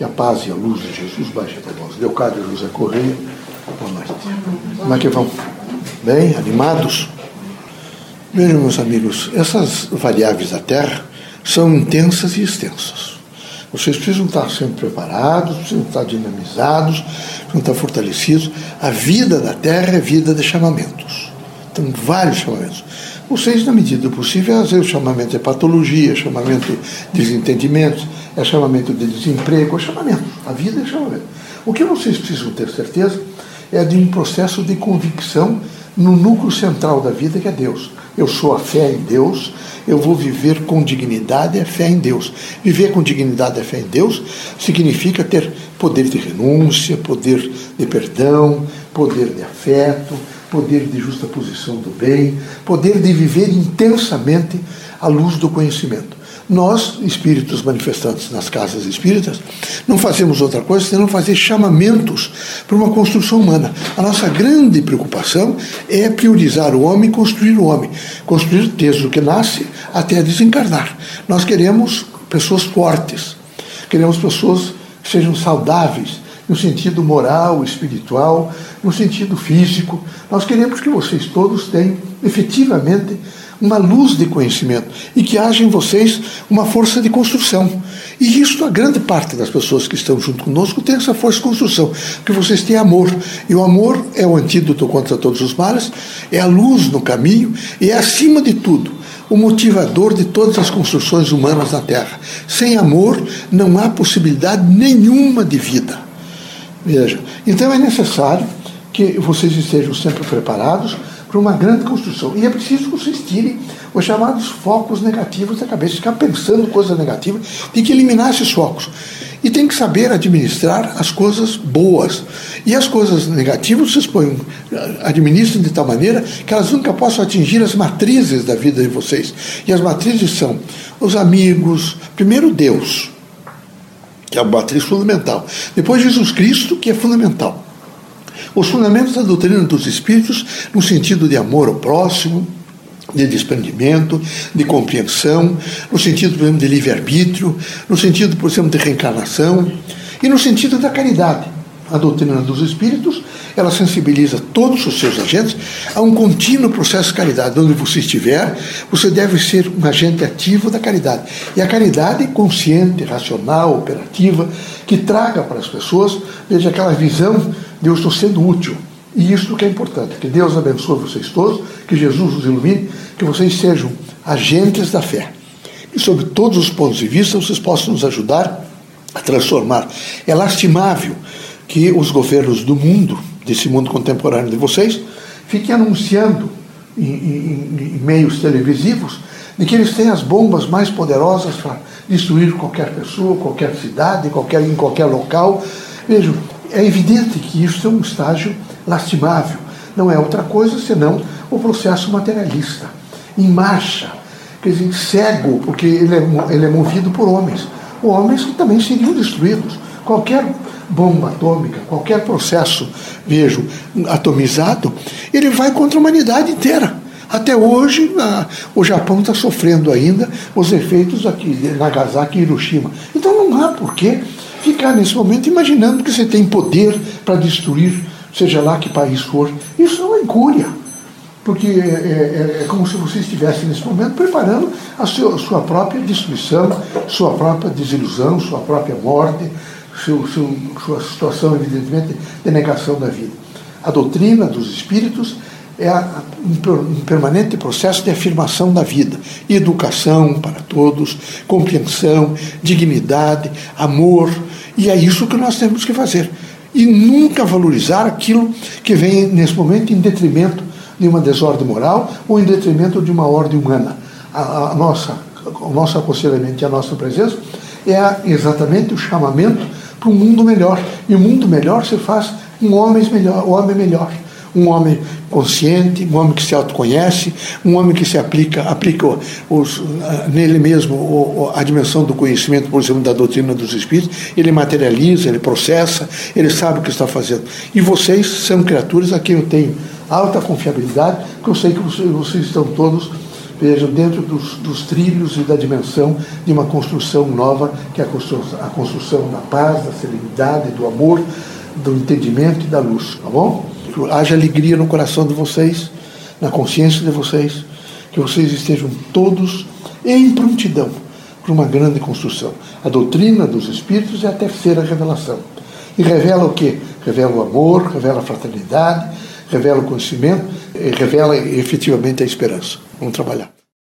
Que a paz e a luz de Jesus baixe até nós. Leocádio José Correia, boa noite. Como é que vão? Bem, animados? Vejam, meus amigos, essas variáveis da Terra são intensas e extensas. Vocês precisam estar sempre preparados, precisam estar dinamizados, precisam estar fortalecidos. A vida da Terra é vida de chamamentos. Tem vários chamamentos. Vocês, na medida do possível, às vezes o chamamento é patologia, chamamento de desentendimentos, é chamamento de desemprego, é chamamento. A vida é chamamento. O que vocês precisam ter certeza é de um processo de convicção no núcleo central da vida, que é Deus. Eu sou a fé em Deus, eu vou viver com dignidade a fé em Deus. Viver com dignidade a fé em Deus significa ter poder de renúncia, poder de perdão, poder de afeto, poder de justa posição do bem, poder de viver intensamente à luz do conhecimento. Nós, espíritos manifestantes nas casas espíritas, não fazemos outra coisa senão fazer chamamentos para uma construção humana. A nossa grande preocupação é priorizar o homem e construir o homem. Construir desde o que nasce até desencarnar. Nós queremos pessoas fortes, queremos pessoas que sejam saudáveis, no sentido moral, espiritual, no sentido físico. Nós queremos que vocês todos tenham efetivamente uma luz de conhecimento e que haja em vocês uma força de construção. E isso a grande parte das pessoas que estão junto conosco tem essa força de construção, porque vocês têm amor. E o amor é o antídoto contra todos os males, é a luz no caminho e é, acima de tudo, o motivador de todas as construções humanas na Terra. Sem amor não há possibilidade nenhuma de vida. Veja, então é necessário que vocês estejam sempre preparados para uma grande construção. E é preciso que vocês tirem os chamados focos negativos da cabeça, ficar pensando coisas negativas, tem que eliminar esses focos. E tem que saber administrar as coisas boas. E as coisas negativas vocês põem, administram de tal maneira que elas nunca possam atingir as matrizes da vida de vocês. E as matrizes são os amigos, primeiro Deus, que é a matriz fundamental. Depois Jesus Cristo, que é fundamental. Os fundamentos da doutrina dos espíritos, no sentido de amor ao próximo, de desprendimento, de compreensão, no sentido, por exemplo, de livre-arbítrio, no sentido, por exemplo, de reencarnação e no sentido da caridade. A doutrina dos espíritos, ela sensibiliza todos os seus agentes a um contínuo processo de caridade. Onde você estiver, você deve ser um agente ativo da caridade. E a caridade consciente, racional, operativa, que traga para as pessoas, veja, aquela visão eu estou sendo útil. E isso que é importante. Que Deus abençoe vocês todos, que Jesus os ilumine, que vocês sejam agentes da fé. E sobre todos os pontos de vista vocês possam nos ajudar a transformar. É lastimável que os governos do mundo, desse mundo contemporâneo de vocês, fiquem anunciando em, em, em meios televisivos de que eles têm as bombas mais poderosas para destruir qualquer pessoa, qualquer cidade, qualquer, em qualquer local. Vejam, é evidente que isso é um estágio lastimável. Não é outra coisa senão o processo materialista, em marcha, quer dizer, cego, porque ele é, ele é movido por homens. Homens que também seriam destruídos. Qualquer bomba atômica, qualquer processo, vejo, atomizado, ele vai contra a humanidade inteira. Até hoje, o Japão está sofrendo ainda os efeitos aqui de Nagasaki e Hiroshima. Então não há porquê ficar nesse momento imaginando que você tem poder para destruir, seja lá que país for. Isso é uma incúria. Porque é, é, é, como se você estivesse nesse momento preparando a sua, sua própria destruição, sua própria desilusão, sua própria morte, seu, seu, sua situação, evidentemente, de negação da vida. A doutrina dos espíritos é um permanente processo de afirmação da vida, educação para todos, compreensão, dignidade, amor, e é isso que nós temos que fazer. E nunca valorizar aquilo que vem nesse momento em detrimento de uma desordem moral ou em detrimento de uma ordem humana. A, a nossa, o nosso aconselhamento e a nossa presença é exatamente o chamamento para um mundo melhor. E o mundo melhor se faz um homem melhor, homem melhor um homem consciente, um homem que se autoconhece, um homem que se aplica, aplica os, nele mesmo a dimensão do conhecimento, por exemplo, da doutrina dos espíritos, ele materializa, ele processa, ele sabe o que está fazendo. E vocês são criaturas a quem eu tenho alta confiabilidade, que eu sei que vocês, estão todos vejo, dentro dos, dos, trilhos e da dimensão de uma construção nova, que é a construção, a construção da paz, da serenidade, do amor, do entendimento e da luz, tá bom? Haja alegria no coração de vocês, na consciência de vocês, que vocês estejam todos em prontidão para uma grande construção. A doutrina dos Espíritos é a terceira revelação. E revela o quê? Revela o amor, revela a fraternidade, revela o conhecimento, revela efetivamente a esperança. Vamos trabalhar.